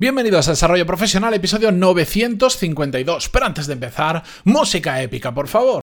Bienvenidos a Desarrollo Profesional, episodio 952. Pero antes de empezar, música épica, por favor.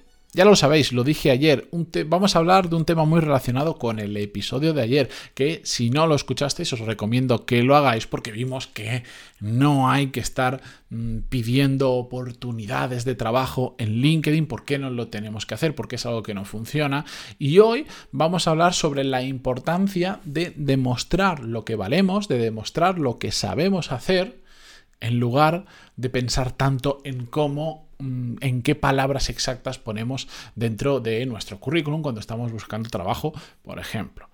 ya lo sabéis, lo dije ayer, vamos a hablar de un tema muy relacionado con el episodio de ayer, que si no lo escuchasteis os recomiendo que lo hagáis porque vimos que no hay que estar mm, pidiendo oportunidades de trabajo en LinkedIn, ¿por qué no lo tenemos que hacer? Porque es algo que no funciona. Y hoy vamos a hablar sobre la importancia de demostrar lo que valemos, de demostrar lo que sabemos hacer, en lugar de pensar tanto en cómo en qué palabras exactas ponemos dentro de nuestro currículum cuando estamos buscando trabajo, por ejemplo.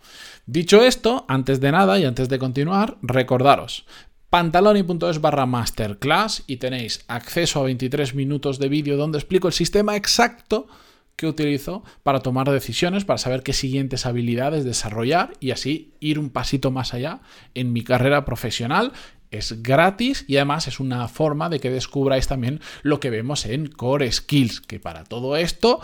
Dicho esto, antes de nada y antes de continuar, recordaros, pantaloni.es barra masterclass y tenéis acceso a 23 minutos de vídeo donde explico el sistema exacto que utilizo para tomar decisiones, para saber qué siguientes habilidades desarrollar y así ir un pasito más allá en mi carrera profesional es gratis y además es una forma de que descubráis también lo que vemos en Core Skills, que para todo esto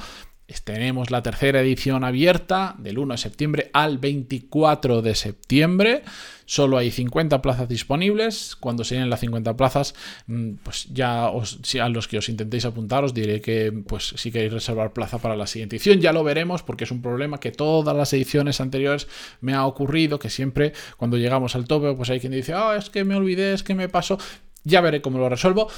tenemos la tercera edición abierta del 1 de septiembre al 24 de septiembre. Solo hay 50 plazas disponibles. Cuando se llenen las 50 plazas, mm, pues ya a los que os intentéis apuntar os diré que pues si queréis reservar plaza para la siguiente edición. Ya lo veremos porque es un problema que todas las ediciones anteriores me ha ocurrido, que siempre cuando llegamos al tope pues hay quien dice, ah, es que me olvidé, es que me pasó. Ya veré cómo lo resuelvo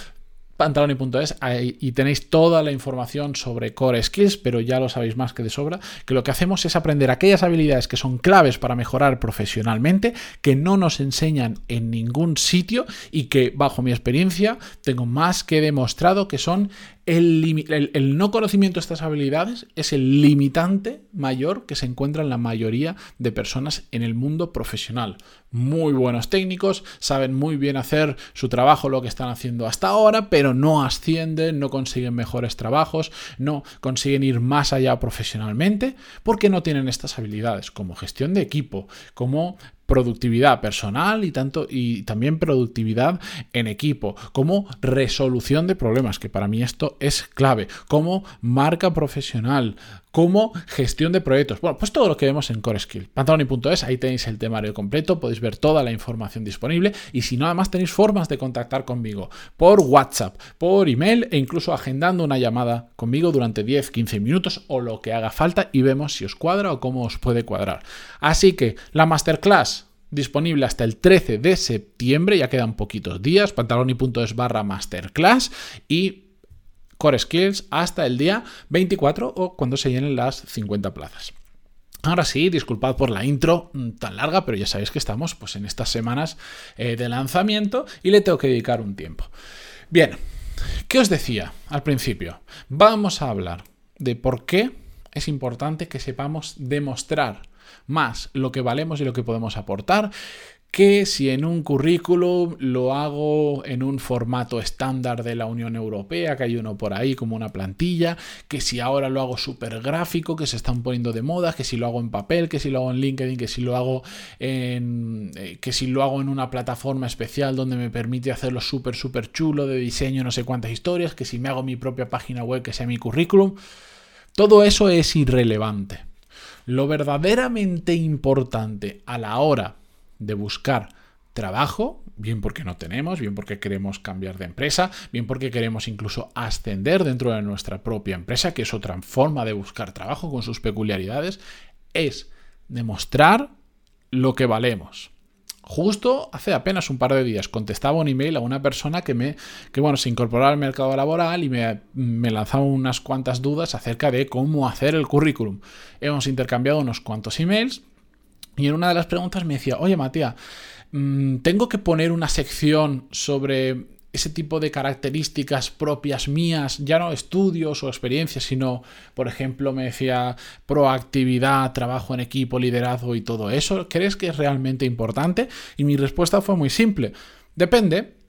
pantaloni.es y tenéis toda la información sobre Core Skills, pero ya lo sabéis más que de sobra, que lo que hacemos es aprender aquellas habilidades que son claves para mejorar profesionalmente, que no nos enseñan en ningún sitio y que bajo mi experiencia tengo más que demostrado que son el, no conocimiento de estas habilidades es el limitante mayor que se encuentra en la mayoría de personas en el mundo profesional. Muy buenos técnicos, saben muy bien hacer su trabajo, lo que están haciendo hasta ahora, pero no ascienden, no consiguen mejores trabajos, no consiguen ir más allá profesionalmente porque no tienen estas habilidades como gestión de equipo, como productividad personal y tanto y también productividad en equipo, como resolución de problemas, que para mí esto es clave, como marca profesional, como gestión de proyectos. Bueno, pues todo lo que vemos en Core Skill. Pantaloni.es, ahí tenéis el temario completo, podéis ver toda la información disponible y si no, además tenéis formas de contactar conmigo por WhatsApp, por email e incluso agendando una llamada conmigo durante 10, 15 minutos o lo que haga falta y vemos si os cuadra o cómo os puede cuadrar. Así que la masterclass disponible hasta el 13 de septiembre, ya quedan poquitos días, pantaloni.es barra masterclass y Core Skills hasta el día 24 o cuando se llenen las 50 plazas. Ahora sí, disculpad por la intro mm, tan larga, pero ya sabéis que estamos pues, en estas semanas eh, de lanzamiento y le tengo que dedicar un tiempo. Bien, ¿qué os decía al principio? Vamos a hablar de por qué es importante que sepamos demostrar más lo que valemos y lo que podemos aportar que si en un currículum lo hago en un formato estándar de la Unión Europea, que hay uno por ahí como una plantilla, que si ahora lo hago súper gráfico, que se están poniendo de moda, que si lo hago en papel, que si lo hago en LinkedIn, que si lo hago en, eh, que si lo hago en una plataforma especial donde me permite hacerlo súper, súper chulo de diseño, no sé cuántas historias, que si me hago mi propia página web, que sea mi currículum, todo eso es irrelevante. Lo verdaderamente importante a la hora de buscar trabajo, bien porque no tenemos, bien porque queremos cambiar de empresa, bien porque queremos incluso ascender dentro de nuestra propia empresa, que es otra forma de buscar trabajo con sus peculiaridades, es demostrar lo que valemos. Justo hace apenas un par de días contestaba un email a una persona que me que bueno, se incorporaba al mercado laboral y me, me lanzaba unas cuantas dudas acerca de cómo hacer el currículum. Hemos intercambiado unos cuantos emails y en una de las preguntas me decía, oye Matías, mm, tengo que poner una sección sobre ese tipo de características propias mías, ya no estudios o experiencias, sino, por ejemplo, me decía proactividad, trabajo en equipo, liderazgo y todo eso, ¿crees que es realmente importante? Y mi respuesta fue muy simple. Depende.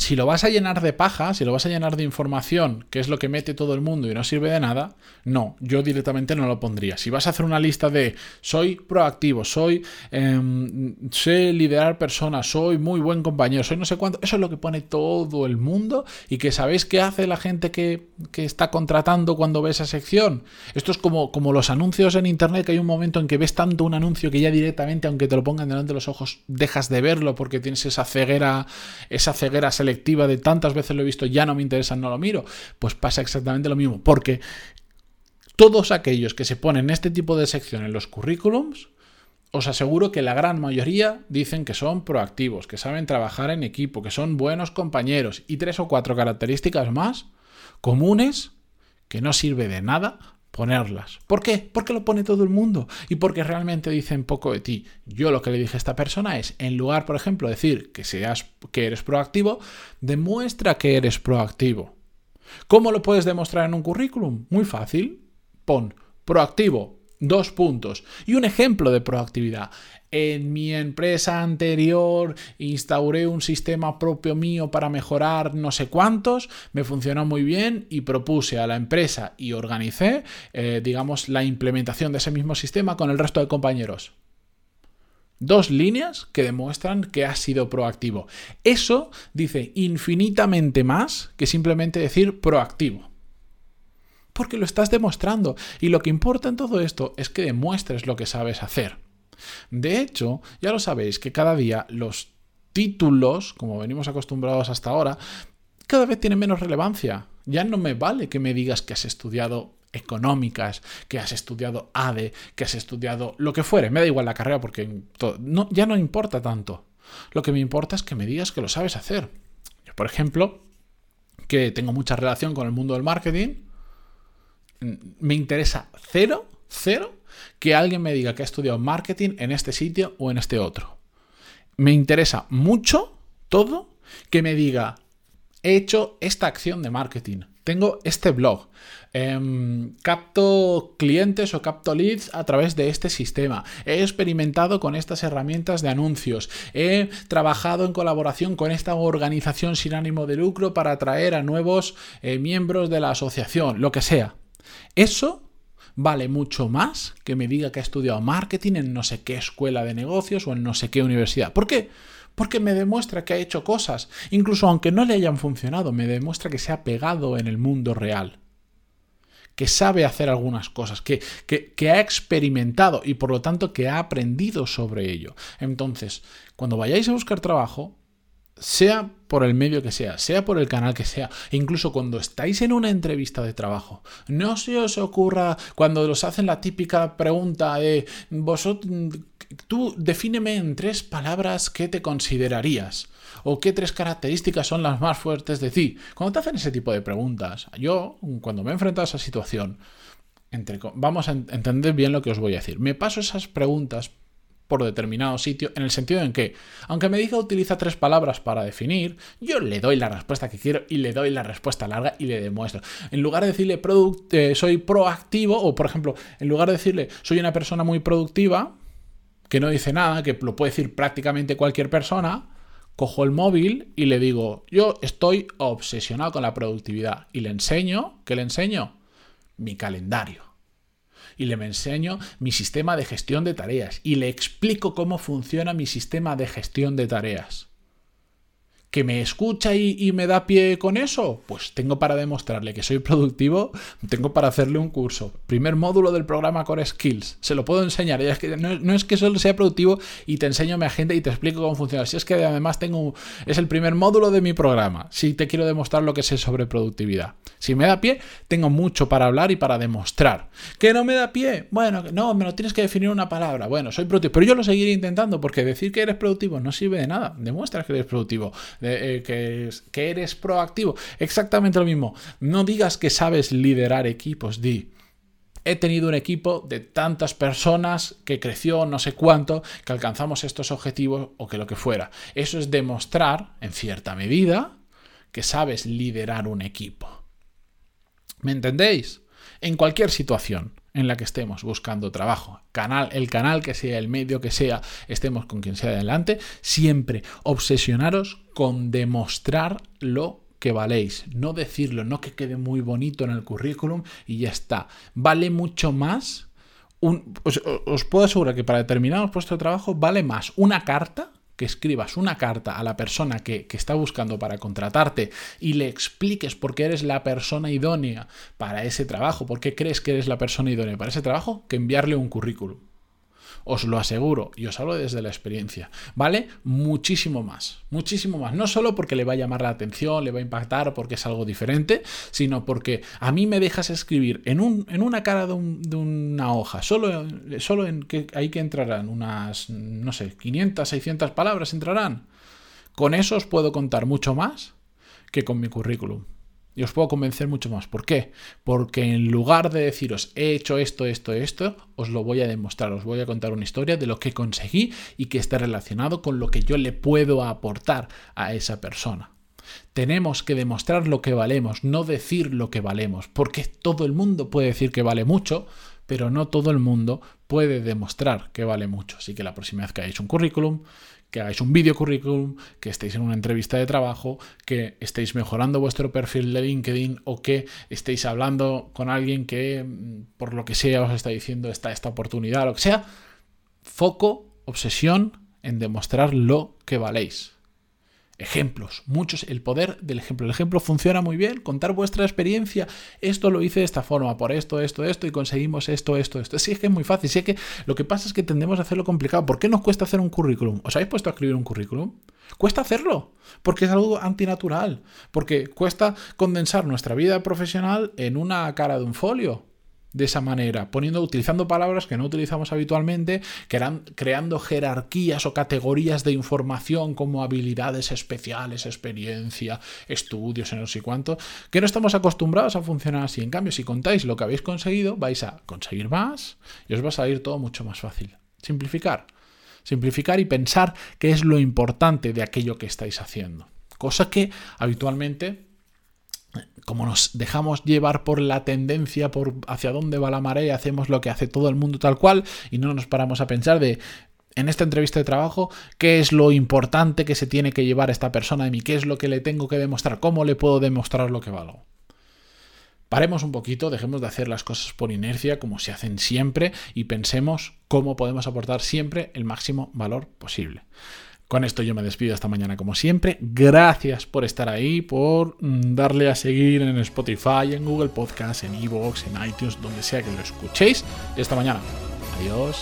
Si lo vas a llenar de paja, si lo vas a llenar de información, que es lo que mete todo el mundo y no sirve de nada, no, yo directamente no lo pondría. Si vas a hacer una lista de soy proactivo, soy em, sé liderar personas, soy muy buen compañero, soy no sé cuánto, eso es lo que pone todo el mundo y que sabéis qué hace la gente que, que está contratando cuando ve esa sección. Esto es como, como los anuncios en internet, que hay un momento en que ves tanto un anuncio que ya directamente, aunque te lo pongan delante de los ojos, dejas de verlo porque tienes esa ceguera, esa ceguera selectiva de tantas veces lo he visto, ya no me interesa, no lo miro, pues pasa exactamente lo mismo, porque todos aquellos que se ponen este tipo de sección en los currículums, os aseguro que la gran mayoría dicen que son proactivos, que saben trabajar en equipo, que son buenos compañeros y tres o cuatro características más comunes que no sirve de nada ponerlas. ¿Por qué? Porque lo pone todo el mundo y porque realmente dicen poco de ti. Yo lo que le dije a esta persona es, en lugar, por ejemplo, de decir que seas que eres proactivo, demuestra que eres proactivo. ¿Cómo lo puedes demostrar en un currículum? Muy fácil. Pon proactivo, dos puntos y un ejemplo de proactividad. En mi empresa anterior instauré un sistema propio mío para mejorar no sé cuántos, me funcionó muy bien y propuse a la empresa y organicé, eh, digamos, la implementación de ese mismo sistema con el resto de compañeros. Dos líneas que demuestran que has sido proactivo. Eso dice infinitamente más que simplemente decir proactivo porque lo estás demostrando. Y lo que importa en todo esto es que demuestres lo que sabes hacer. De hecho, ya lo sabéis que cada día los títulos, como venimos acostumbrados hasta ahora, cada vez tienen menos relevancia. Ya no me vale que me digas que has estudiado económicas, que has estudiado ADE, que has estudiado lo que fuere. Me da igual la carrera porque ya no importa tanto. Lo que me importa es que me digas que lo sabes hacer. Yo, por ejemplo, que tengo mucha relación con el mundo del marketing, me interesa cero, cero, que alguien me diga que ha estudiado marketing en este sitio o en este otro. Me interesa mucho todo que me diga, he hecho esta acción de marketing, tengo este blog, em, capto clientes o capto leads a través de este sistema, he experimentado con estas herramientas de anuncios, he trabajado en colaboración con esta organización sin ánimo de lucro para atraer a nuevos eh, miembros de la asociación, lo que sea. Eso vale mucho más que me diga que ha estudiado marketing en no sé qué escuela de negocios o en no sé qué universidad. ¿Por qué? Porque me demuestra que ha hecho cosas, incluso aunque no le hayan funcionado, me demuestra que se ha pegado en el mundo real, que sabe hacer algunas cosas, que, que, ha experimentado y por lo tanto que ha aprendido sobre ello. Entonces, cuando vayáis a buscar trabajo, sea por el medio que sea, sea por el canal que sea, incluso cuando estáis en una entrevista de trabajo, no se os ocurra cuando os hacen la típica pregunta de vosotros, tú defíneme en tres palabras qué te considerarías o qué tres características son las más fuertes de ti. Cuando te hacen ese tipo de preguntas, yo cuando me he enfrentado a esa situación, vamos a entender bien lo que os voy a decir. Me paso esas preguntas por determinado sitio, en el sentido en que, aunque me diga utiliza tres palabras para definir, yo le doy la respuesta que quiero y le doy la respuesta larga y le demuestro. En lugar de decirle eh, soy proactivo, o por ejemplo, en lugar de decirle soy una persona muy productiva, que no dice nada, que lo puede decir prácticamente cualquier persona, cojo el móvil y le digo, yo estoy obsesionado con la productividad y le enseño, ¿qué le enseño? Mi calendario y le enseño mi sistema de gestión de tareas y le explico cómo funciona mi sistema de gestión de tareas que me escucha y, me da pie con eso, pues tengo para demostrarle que soy productivo, tengo para hacerle un curso. Primer módulo del programa Core Skills. Se lo puedo enseñar. No, es que solo sea productivo y te enseño mi agenda y te explico cómo funciona. Si es que además tengo es el primer módulo de mi programa. Si te quiero demostrar lo que sé sobre productividad. Si me da pie, tengo mucho para hablar y para demostrar. ¿Que no me da pie? Bueno, no, me lo tienes que definir una palabra. Bueno, soy productivo. Pero yo lo seguiré intentando porque decir que eres productivo no sirve de nada. Demuestra que eres productivo. Eh, que, eres proactivo. Exactamente lo mismo. No digas que sabes liderar equipos, di he tenido un equipo de tantas personas que creció no sé cuánto, que alcanzamos estos objetivos o que lo que fuera. Eso es demostrar, en cierta medida, que sabes liderar un equipo. ¿Me entendéis? En cualquier situación, en la que estemos buscando trabajo, canal, el canal que sea, el medio que sea, estemos con quien sea adelante, siempre obsesionaros con demostrar lo que valéis, no decirlo, no que quede muy bonito en el currículum y ya está. Vale mucho más, os, os puedo asegurar que para determinados puestos de trabajo vale más una carta que escribas una carta a la persona que, está buscando para contratarte y le expliques por qué eres la persona idónea para ese trabajo, por qué crees que eres la persona idónea para ese trabajo, que enviarle un currículum os lo aseguro, y os hablo desde la experiencia, ¿vale? Muchísimo más, muchísimo más. No solo porque le va a llamar la atención, le va a impactar porque es algo diferente, sino porque a mí me dejas escribir en, un, en una cara de, una hoja, solo, solo en que hay que entrarán unas, no sé, 500, 600 palabras entrarán. Con eso os puedo contar mucho más que con mi currículum. Y os puedo convencer mucho más. ¿Por qué? Porque en lugar de deciros he hecho esto, esto, esto, os lo voy a demostrar, os voy a contar una historia de lo que conseguí y que esté relacionado con lo que yo le puedo aportar a esa persona. Tenemos que demostrar lo que valemos, no decir lo que valemos, porque todo el mundo puede decir que vale mucho, pero no todo el mundo puede demostrar que vale mucho. Así que la próxima vez que hagáis un currículum, que hagáis un vídeo currículum, que estéis en una entrevista de trabajo, que estéis mejorando vuestro perfil de LinkedIn o que estéis hablando con alguien que mm, por lo que sea os está diciendo está esta oportunidad, lo que sea, foco, obsesión en demostrar lo que valéis ejemplos, muchos, el poder del ejemplo. El ejemplo funciona muy bien, contar vuestra experiencia, esto lo hice de esta forma, por esto, esto, esto, y conseguimos esto, esto, esto. Sí, es que es muy fácil, sí que lo que pasa es que tendemos a hacerlo complicado. ¿Por qué nos cuesta hacer un currículum? ¿Os habéis puesto a escribir un currículum? Cuesta hacerlo, porque es algo antinatural, porque cuesta condensar nuestra vida profesional en una cara de un folio de esa manera, poniendo, utilizando palabras que no utilizamos habitualmente, creando jerarquías o categorías de información como habilidades especiales, experiencia, estudios, no sé cuánto, que no estamos acostumbrados a funcionar así. En cambio, si contáis lo que habéis conseguido, vais a conseguir más y os va a salir todo mucho más fácil. Simplificar. Simplificar y pensar qué es lo importante de aquello que estáis haciendo. Cosa que habitualmente como nos dejamos llevar por la tendencia, por hacia dónde va la marea, hacemos lo que hace todo el mundo tal cual y no nos paramos a pensar de en esta entrevista de trabajo, qué es lo importante que se tiene que llevar esta persona de mí, qué es lo que le tengo que demostrar, cómo le puedo demostrar lo que valgo. Paremos un poquito, dejemos de hacer las cosas por inercia como se hacen siempre y pensemos cómo podemos aportar siempre el máximo valor posible. Con esto yo me despido esta mañana como siempre. Gracias por estar ahí, por mm, darle a seguir en Spotify, en Google Podcast, en Evox, en iTunes, donde sea que lo escuchéis. Y esta mañana. Adiós.